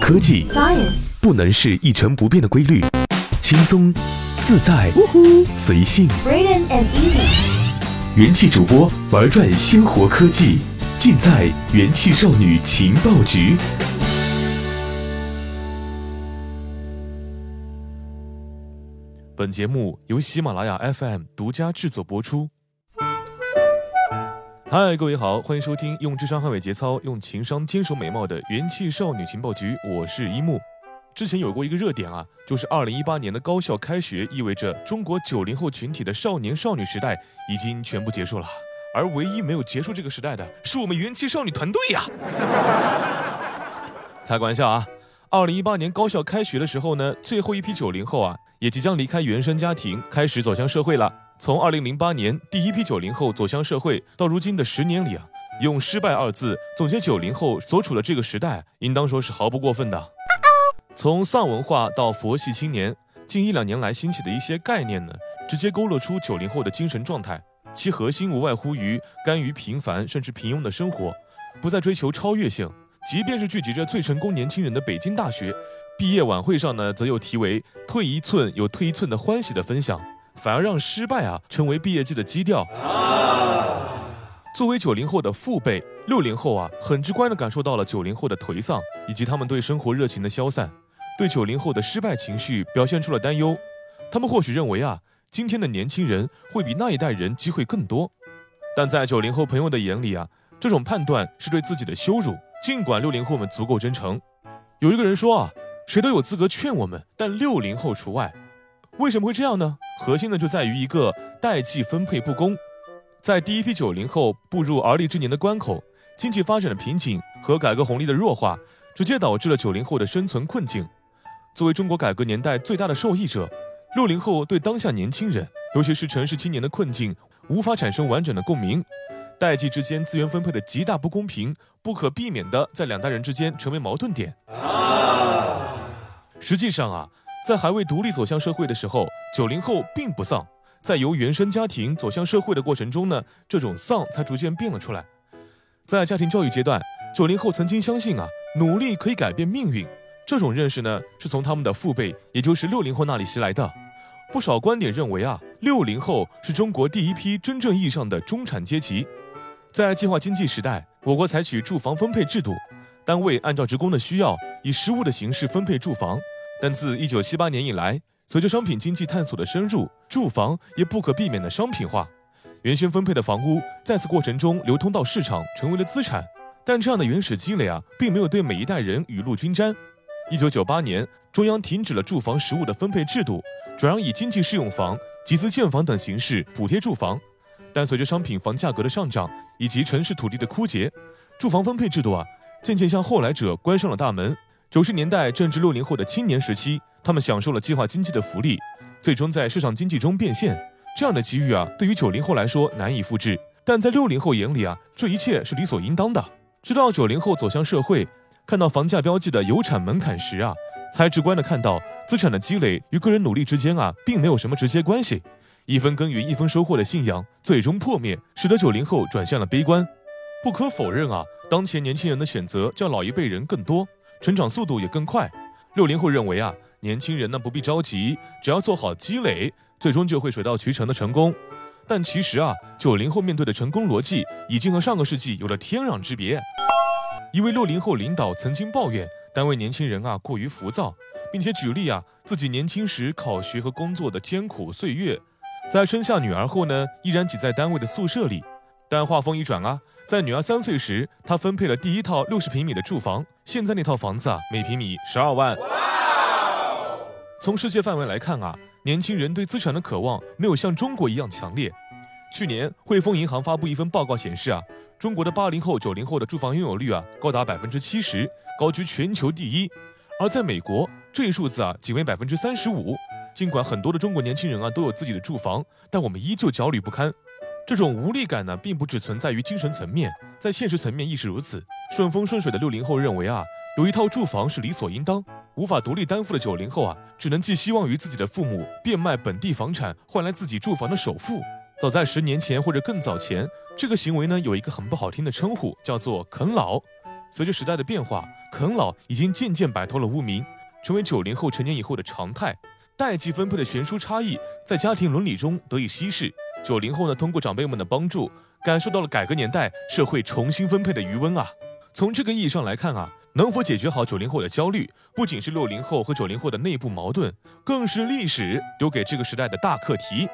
科技 Science，不能是一成不变的规律，轻松、自在、随性。元气主播玩转鲜活科技，尽在元气少女情报局。本节目由喜马拉雅 FM 独家制作播出。嗨，各位好，欢迎收听用智商捍卫节操、用情商坚守美貌的元气少女情报局，我是一木。之前有过一个热点啊，就是二零一八年的高校开学，意味着中国九零后群体的少年少女时代已经全部结束了，而唯一没有结束这个时代的是我们元气少女团队呀。开个玩笑啊！二零一八年高校开学的时候呢，最后一批九零后啊，也即将离开原生家庭，开始走向社会了。从二零零八年第一批九零后走向社会，到如今的十年里啊，用“失败”二字总结九零后所处的这个时代，应当说是毫不过分的。从丧文化到佛系青年，近一两年来兴起的一些概念呢，直接勾勒出九零后的精神状态。其核心无外乎于甘于平凡甚至平庸的生活，不再追求超越性。即便是聚集着最成功年轻人的北京大学，毕业晚会上呢，则有题为“退一寸有退一寸的欢喜”的分享，反而让失败啊成为毕业季的基调。作为九零后的父辈，六零后啊，很直观地感受到了九零后的颓丧，以及他们对生活热情的消散，对九零后的失败情绪表现出了担忧。他们或许认为啊，今天的年轻人会比那一代人机会更多，但在九零后朋友的眼里啊，这种判断是对自己的羞辱。尽管六零后们足够真诚，有一个人说啊，谁都有资格劝我们，但六零后除外。为什么会这样呢？核心呢就在于一个代际分配不公。在第一批九零后步入而立之年的关口，经济发展的瓶颈和改革红利的弱化，直接导致了九零后的生存困境。作为中国改革年代最大的受益者，六零后对当下年轻人，尤其是城市青年的困境，无法产生完整的共鸣。代际之间资源分配的极大不公平，不可避免的在两代人之间成为矛盾点。实际上啊，在还未独立走向社会的时候，九零后并不丧；在由原生家庭走向社会的过程中呢，这种丧才逐渐变了出来。在家庭教育阶段，九零后曾经相信啊，努力可以改变命运。这种认识呢，是从他们的父辈，也就是六零后那里袭来的。不少观点认为啊，六零后是中国第一批真正意义上的中产阶级。在计划经济时代，我国采取住房分配制度，单位按照职工的需要，以实物的形式分配住房。但自一九七八年以来，随着商品经济探索的深入，住房也不可避免的商品化。原先分配的房屋，在此过程中流通到市场，成为了资产。但这样的原始积累啊，并没有对每一代人雨露均沾。一九九八年，中央停止了住房实物的分配制度，转而以经济适用房、集资建房等形式补贴住房。但随着商品房价格的上涨以及城市土地的枯竭，住房分配制度啊，渐渐向后来者关上了大门。九十年代正值六零后的青年时期，他们享受了计划经济的福利，最终在市场经济中变现。这样的机遇啊，对于九零后来说难以复制，但在六零后眼里啊，这一切是理所应当的。直到九零后走向社会，看到房价标记的有产门槛时啊，才直观的看到资产的积累与个人努力之间啊，并没有什么直接关系。一分耕耘一分收获的信仰最终破灭，使得九零后转向了悲观。不可否认啊，当前年轻人的选择较老一辈人更多，成长速度也更快。六零后认为啊，年轻人呢不必着急，只要做好积累，最终就会水到渠成的成功。但其实啊，九零后面对的成功逻辑已经和上个世纪有了天壤之别。一位六零后领导曾经抱怨单位年轻人啊过于浮躁，并且举例啊自己年轻时考学和工作的艰苦岁月。在生下女儿后呢，依然挤在单位的宿舍里。但话锋一转啊，在女儿三岁时，他分配了第一套六十平米的住房。现在那套房子啊，每平米十二万。从世界范围来看啊，年轻人对资产的渴望没有像中国一样强烈。去年，汇丰银行发布一份报告显示啊，中国的八零后、九零后的住房拥有率啊，高达百分之七十，高居全球第一。而在美国，这一数字啊，仅为百分之三十五。尽管很多的中国年轻人啊都有自己的住房，但我们依旧焦虑不堪。这种无力感呢，并不只存在于精神层面，在现实层面亦是如此。顺风顺水的六零后认为啊，有一套住房是理所应当；无法独立担负的九零后啊，只能寄希望于自己的父母变卖本地房产，换来自己住房的首付。早在十年前或者更早前，这个行为呢有一个很不好听的称呼，叫做啃老。随着时代的变化，啃老已经渐渐摆脱了污名，成为九零后成年以后的常态。代际分配的悬殊差异在家庭伦理中得以稀释。九零后呢，通过长辈们的帮助，感受到了改革年代社会重新分配的余温啊。从这个意义上来看啊，能否解决好九零后的焦虑，不仅是六零后和九零后的内部矛盾，更是历史留给这个时代的大课题。